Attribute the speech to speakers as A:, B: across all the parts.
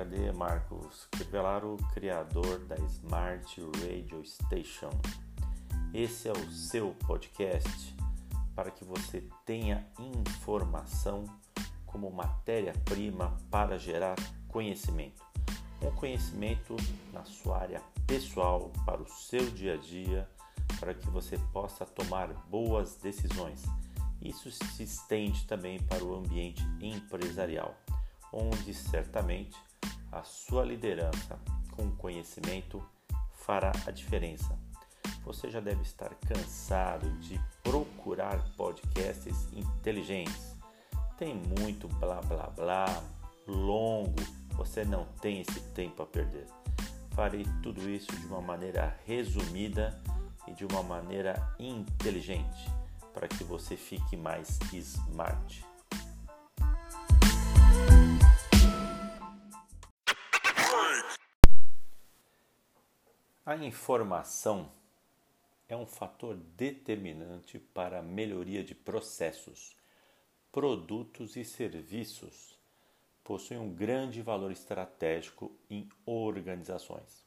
A: HD Marcos Crivellaro, criador da Smart Radio Station. Esse é o seu podcast para que você tenha informação como matéria-prima para gerar conhecimento. Um conhecimento na sua área pessoal, para o seu dia a dia, para que você possa tomar boas decisões. Isso se estende também para o ambiente empresarial onde certamente a sua liderança com conhecimento fará a diferença. Você já deve estar cansado de procurar podcasts inteligentes. Tem muito blá blá blá, longo, você não tem esse tempo a perder. Farei tudo isso de uma maneira resumida e de uma maneira inteligente para que você fique mais smart. A informação é um fator determinante para a melhoria de processos, produtos e serviços. Possui um grande valor estratégico em organizações.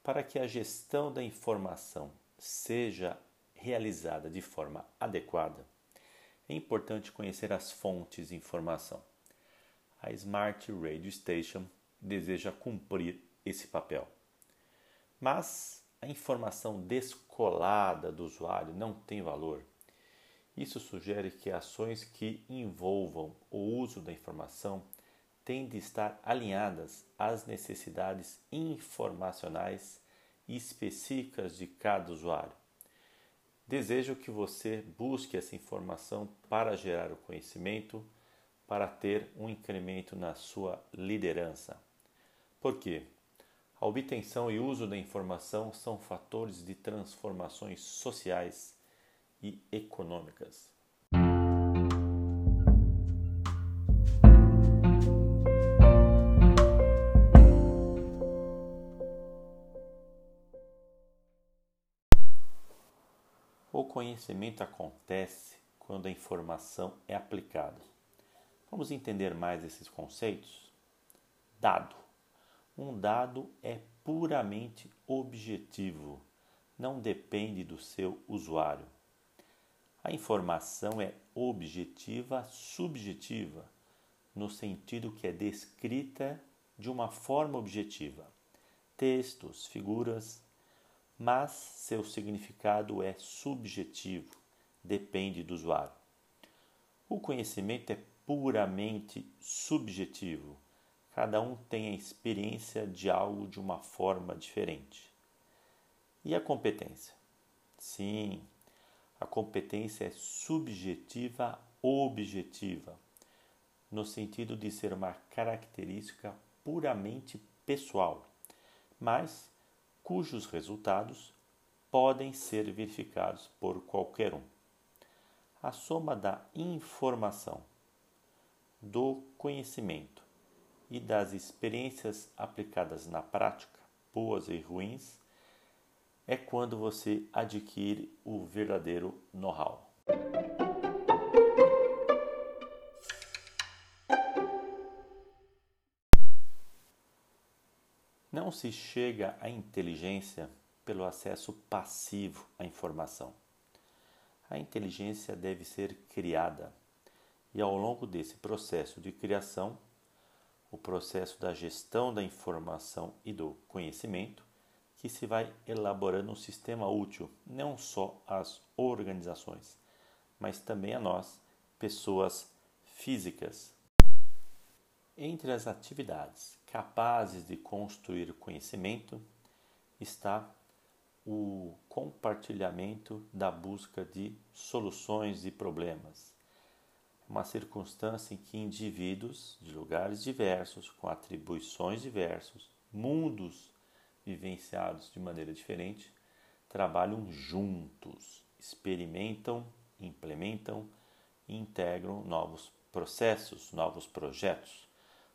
A: Para que a gestão da informação seja realizada de forma adequada, é importante conhecer as fontes de informação. A Smart Radio Station deseja cumprir esse papel. Mas a informação descolada do usuário não tem valor. Isso sugere que ações que envolvam o uso da informação têm de estar alinhadas às necessidades informacionais específicas de cada usuário. Desejo que você busque essa informação para gerar o conhecimento, para ter um incremento na sua liderança. Por quê? A obtenção e uso da informação são fatores de transformações sociais e econômicas. O conhecimento acontece quando a informação é aplicada. Vamos entender mais esses conceitos? Dado um dado é puramente objetivo, não depende do seu usuário. A informação é objetiva subjetiva, no sentido que é descrita de uma forma objetiva, textos, figuras, mas seu significado é subjetivo, depende do usuário. O conhecimento é puramente subjetivo Cada um tem a experiência de algo de uma forma diferente. E a competência? Sim, a competência é subjetiva objetiva, no sentido de ser uma característica puramente pessoal, mas cujos resultados podem ser verificados por qualquer um. A soma da informação, do conhecimento e das experiências aplicadas na prática, boas e ruins, é quando você adquire o verdadeiro know-how. Não se chega à inteligência pelo acesso passivo à informação. A inteligência deve ser criada, e ao longo desse processo de criação, o processo da gestão da informação e do conhecimento, que se vai elaborando um sistema útil não só às organizações, mas também a nós, pessoas físicas. Entre as atividades capazes de construir conhecimento está o compartilhamento da busca de soluções e problemas uma circunstância em que indivíduos de lugares diversos, com atribuições diversas, mundos vivenciados de maneira diferente, trabalham juntos, experimentam, implementam e integram novos processos, novos projetos.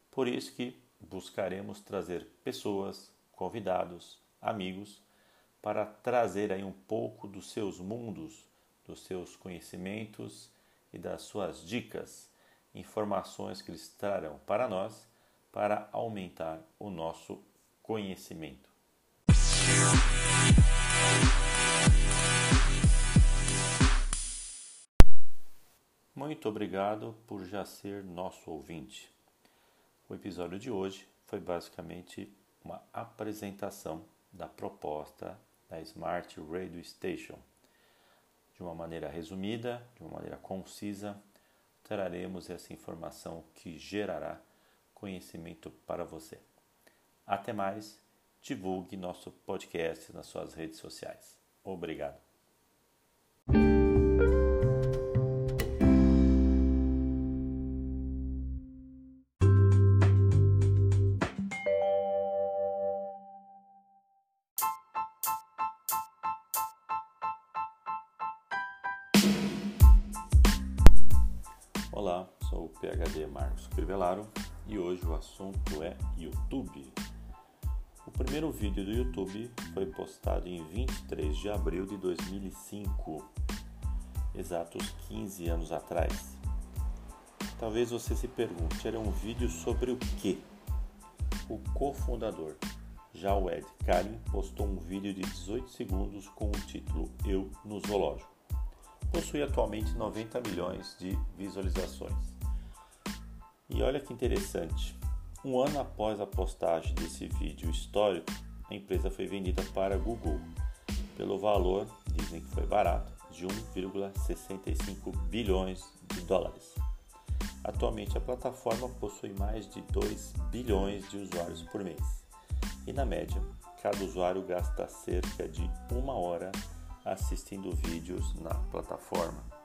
A: Por isso que buscaremos trazer pessoas, convidados, amigos, para trazer aí um pouco dos seus mundos, dos seus conhecimentos e das suas dicas, informações que eles trarão para nós, para aumentar o nosso conhecimento. Muito obrigado por já ser nosso ouvinte. O episódio de hoje foi basicamente uma apresentação da proposta da Smart Radio Station. De uma maneira resumida, de uma maneira concisa, traremos essa informação que gerará conhecimento para você. Até mais, divulgue nosso podcast nas suas redes sociais. Obrigado. Olá, sou o PhD Marcos Crivellaro e hoje o assunto é YouTube. O primeiro vídeo do YouTube foi postado em 23 de abril de 2005, exatos 15 anos atrás. Talvez você se pergunte, era um vídeo sobre o que? O cofundador, Jawed Karim, postou um vídeo de 18 segundos com o título Eu no Zoológico possui atualmente 90 milhões de visualizações. E olha que interessante, um ano após a postagem desse vídeo histórico, a empresa foi vendida para Google pelo valor, dizem que foi barato, de 1,65 bilhões de dólares. Atualmente a plataforma possui mais de 2 bilhões de usuários por mês. E na média, cada usuário gasta cerca de uma hora assistindo vídeos na plataforma.